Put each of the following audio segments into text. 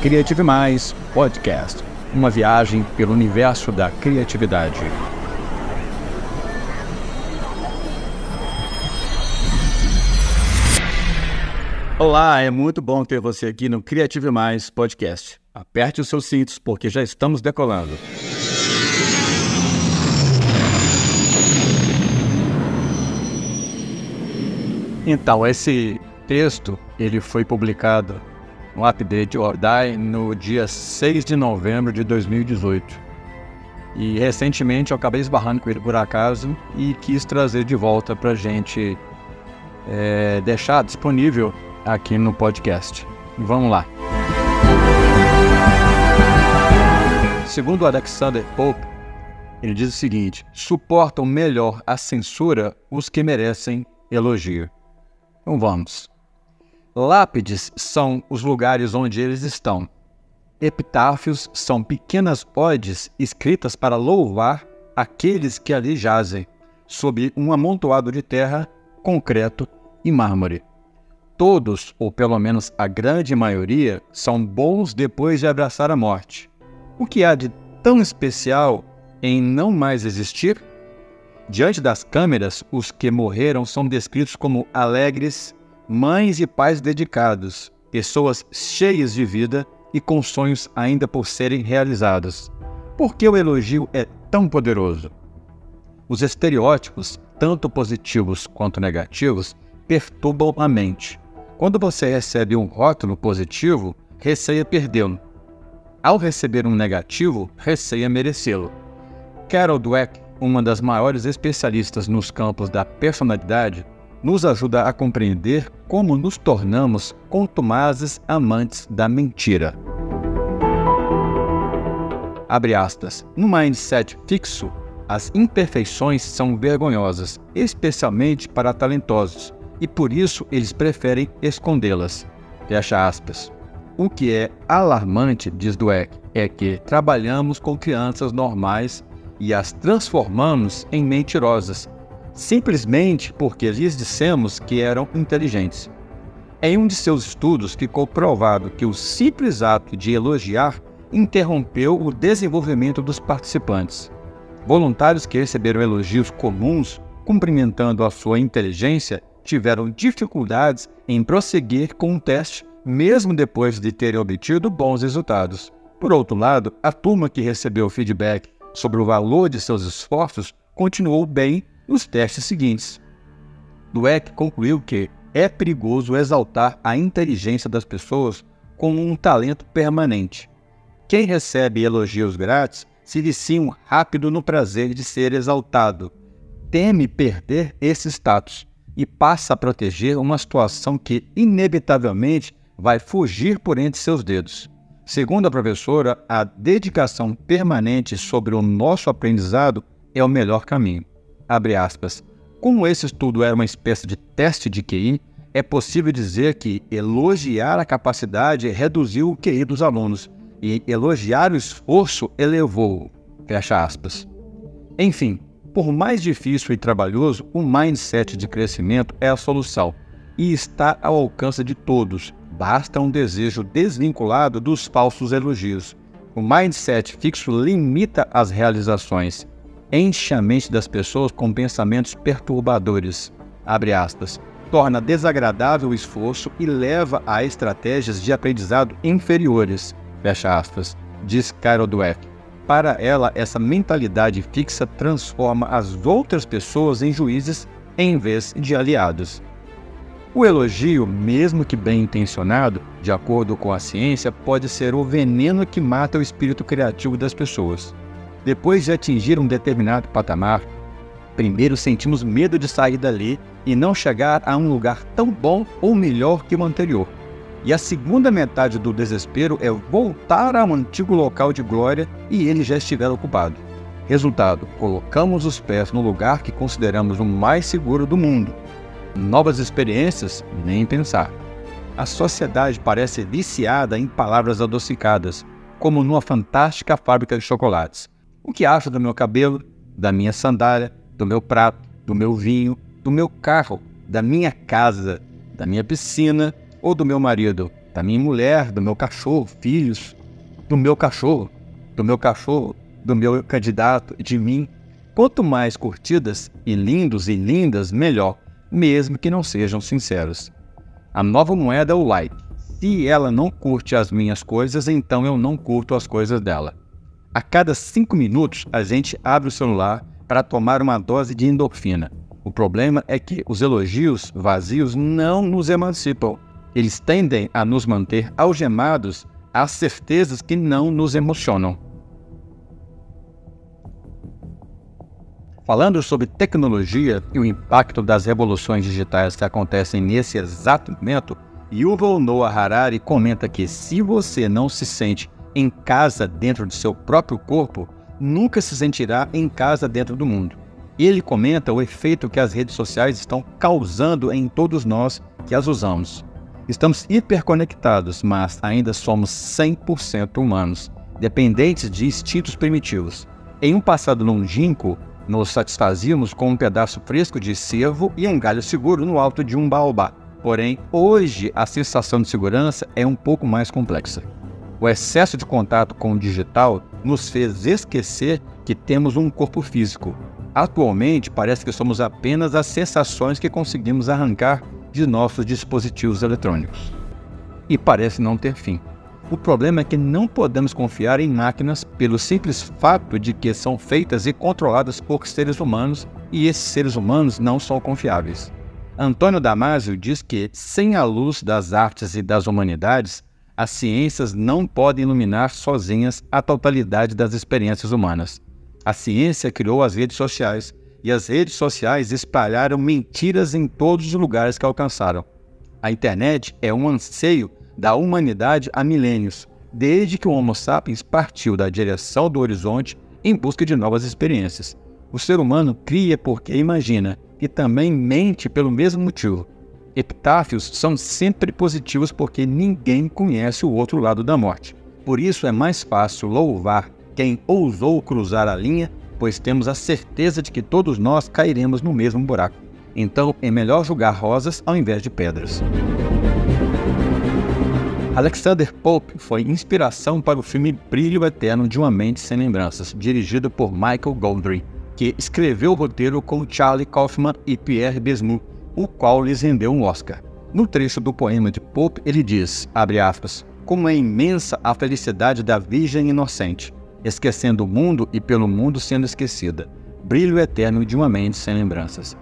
Criative Mais Podcast uma viagem pelo universo da criatividade. Olá, é muito bom ter você aqui no Criative Mais Podcast. Aperte os seus cintos porque já estamos decolando. Então, esse texto ele foi publicado no Update or Die no dia 6 de novembro de 2018. E recentemente eu acabei esbarrando com ele por acaso e quis trazer de volta para gente é, deixar disponível aqui no podcast. Vamos lá. Segundo Alexander Pope, ele diz o seguinte: suportam melhor a censura os que merecem elogio. Então vamos. Lápides são os lugares onde eles estão. Epitáfios são pequenas odes escritas para louvar aqueles que ali jazem, sob um amontoado de terra, concreto e mármore. Todos, ou pelo menos a grande maioria, são bons depois de abraçar a morte. O que há de tão especial em não mais existir? Diante das câmeras, os que morreram são descritos como alegres, mães e pais dedicados, pessoas cheias de vida e com sonhos ainda por serem realizados. Por que o elogio é tão poderoso? Os estereótipos, tanto positivos quanto negativos, perturbam a mente. Quando você recebe um rótulo positivo, receia perdê-lo. Ao receber um negativo, receia merecê-lo. Carol Dweck, uma das maiores especialistas nos campos da personalidade, nos ajuda a compreender como nos tornamos contumazes amantes da mentira. Abre aspas. No mindset fixo, as imperfeições são vergonhosas, especialmente para talentosos, e por isso eles preferem escondê-las. Fecha aspas. O que é alarmante, diz Dweck, é que trabalhamos com crianças normais e as transformamos em mentirosas, simplesmente porque lhes dissemos que eram inteligentes. Em um de seus estudos ficou provado que o simples ato de elogiar interrompeu o desenvolvimento dos participantes. Voluntários que receberam elogios comuns, cumprimentando a sua inteligência, tiveram dificuldades em prosseguir com o teste, mesmo depois de terem obtido bons resultados. Por outro lado, a turma que recebeu feedback sobre o valor de seus esforços continuou bem nos testes seguintes. Dweck concluiu que é perigoso exaltar a inteligência das pessoas como um talento permanente. Quem recebe elogios grátis se vicia um rápido no prazer de ser exaltado, teme perder esse status e passa a proteger uma situação que, inevitavelmente, vai fugir por entre seus dedos. Segundo a professora, a dedicação permanente sobre o nosso aprendizado é o melhor caminho. Abre aspas. Como esse estudo era uma espécie de teste de QI, é possível dizer que elogiar a capacidade reduziu o QI dos alunos e elogiar o esforço elevou-o. Fecha aspas. Enfim, por mais difícil e trabalhoso, o mindset de crescimento é a solução e está ao alcance de todos. Basta um desejo desvinculado dos falsos elogios. O mindset fixo limita as realizações enche a mente das pessoas com pensamentos perturbadores, aspas, torna desagradável o esforço e leva a estratégias de aprendizado inferiores, aspas, diz Carol Dweck. Para ela, essa mentalidade fixa transforma as outras pessoas em juízes em vez de aliados. O elogio, mesmo que bem intencionado, de acordo com a ciência, pode ser o veneno que mata o espírito criativo das pessoas. Depois de atingir um determinado patamar, primeiro sentimos medo de sair dali e não chegar a um lugar tão bom ou melhor que o anterior. E a segunda metade do desespero é voltar ao antigo local de glória e ele já estiver ocupado. Resultado: colocamos os pés no lugar que consideramos o mais seguro do mundo. Novas experiências, nem pensar. A sociedade parece viciada em palavras adocicadas, como numa fantástica fábrica de chocolates. O que acha do meu cabelo, da minha sandália, do meu prato, do meu vinho, do meu carro, da minha casa, da minha piscina ou do meu marido? da minha mulher, do meu cachorro, filhos, do meu cachorro, do meu cachorro, do meu candidato, de mim. Quanto mais curtidas e lindos e lindas, melhor, mesmo que não sejam sinceros. A nova moeda é o like. Se ela não curte as minhas coisas, então eu não curto as coisas dela. A cada cinco minutos, a gente abre o celular para tomar uma dose de endorfina. O problema é que os elogios vazios não nos emancipam. Eles tendem a nos manter algemados às certezas que não nos emocionam. Falando sobre tecnologia e o impacto das revoluções digitais que acontecem nesse exato momento, Yuval Noah Harari comenta que se você não se sente em casa dentro de seu próprio corpo, nunca se sentirá em casa dentro do mundo. Ele comenta o efeito que as redes sociais estão causando em todos nós que as usamos. Estamos hiperconectados, mas ainda somos 100% humanos, dependentes de instintos primitivos. Em um passado longínquo, nos satisfazíamos com um pedaço fresco de cervo e um galho seguro no alto de um baobá. Porém, hoje a sensação de segurança é um pouco mais complexa. O excesso de contato com o digital nos fez esquecer que temos um corpo físico. Atualmente, parece que somos apenas as sensações que conseguimos arrancar de nossos dispositivos eletrônicos. E parece não ter fim. O problema é que não podemos confiar em máquinas pelo simples fato de que são feitas e controladas por seres humanos e esses seres humanos não são confiáveis. Antônio Damasio diz que, sem a luz das artes e das humanidades, as ciências não podem iluminar sozinhas a totalidade das experiências humanas. A ciência criou as redes sociais e as redes sociais espalharam mentiras em todos os lugares que alcançaram. A internet é um anseio da humanidade há milênios, desde que o Homo sapiens partiu da direção do horizonte em busca de novas experiências. O ser humano cria porque imagina e também mente pelo mesmo motivo. Epitáfios são sempre positivos porque ninguém conhece o outro lado da morte. Por isso é mais fácil louvar quem ousou cruzar a linha, pois temos a certeza de que todos nós cairemos no mesmo buraco. Então é melhor julgar rosas ao invés de pedras. Alexander Pope foi inspiração para o filme Brilho Eterno de uma Mente Sem Lembranças, dirigido por Michael Goldry, que escreveu o roteiro com Charlie Kaufman e Pierre Besmu, o qual lhes rendeu um Oscar. No trecho do poema de Pope, ele diz, aspas, como é imensa a felicidade da Virgem Inocente, esquecendo o mundo e pelo mundo sendo esquecida. Brilho eterno de uma mente sem lembranças.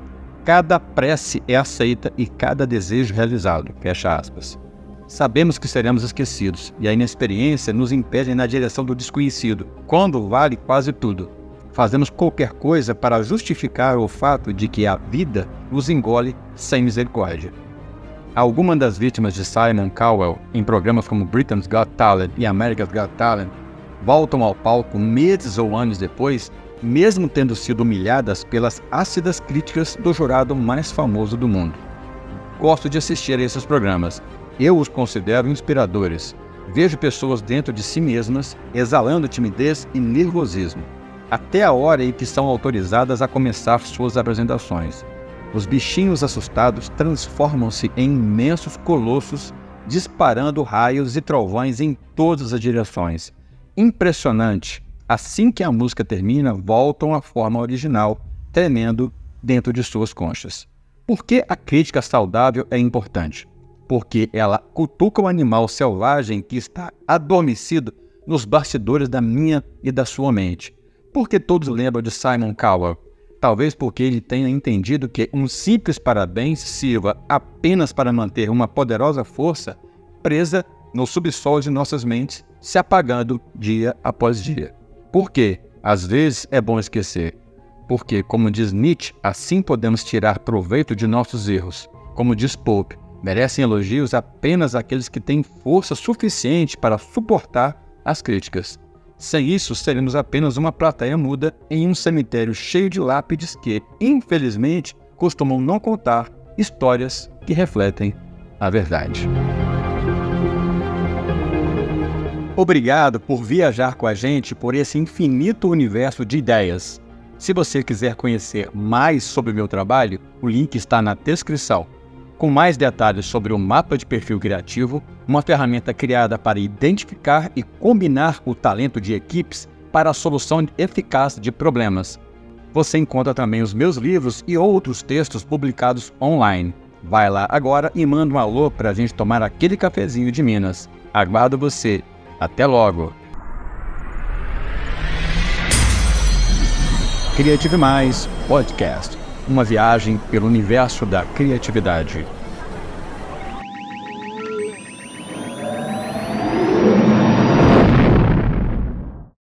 Cada prece é aceita e cada desejo realizado. Fecha aspas. Sabemos que seremos esquecidos, e a inexperiência nos impede na direção do desconhecido, quando vale quase tudo. Fazemos qualquer coisa para justificar o fato de que a vida nos engole sem misericórdia. Algumas das vítimas de Simon Cowell em programas como Britain's Got Talent e America's Got Talent voltam ao palco meses ou anos depois, mesmo tendo sido humilhadas pelas ácidas críticas do jurado mais famoso do mundo. Gosto de assistir a esses programas, eu os considero inspiradores. Vejo pessoas dentro de si mesmas exalando timidez e nervosismo, até a hora em que são autorizadas a começar suas apresentações. Os bichinhos assustados transformam-se em imensos colossos, disparando raios e trovões em todas as direções. Impressionante! Assim que a música termina, voltam à forma original, tremendo dentro de suas conchas. Por que a crítica saudável é importante? porque ela cutuca o animal selvagem que está adormecido nos bastidores da minha e da sua mente. Porque todos lembram de Simon Cowell? Talvez porque ele tenha entendido que um simples parabéns sirva apenas para manter uma poderosa força presa no subsolo de nossas mentes, se apagando dia após dia. Por quê? Às vezes é bom esquecer. Porque, como diz Nietzsche, assim podemos tirar proveito de nossos erros. Como diz Pope, Merecem elogios apenas aqueles que têm força suficiente para suportar as críticas. Sem isso, seremos apenas uma plateia muda em um cemitério cheio de lápides que, infelizmente, costumam não contar histórias que refletem a verdade. Obrigado por viajar com a gente por esse infinito universo de ideias. Se você quiser conhecer mais sobre o meu trabalho, o link está na descrição. com mais detalhes sobre o mapa de perfil criativo, uma ferramenta criada para identificar e combinar o talento de equipes para a solução eficaz de problemas. Você encontra também os meus livros e outros textos publicados online. Vai lá agora e manda um alô para a gente tomar aquele cafezinho de Minas. Aguardo você. Até logo! Criative Mais Podcast uma viagem pelo universo da criatividade.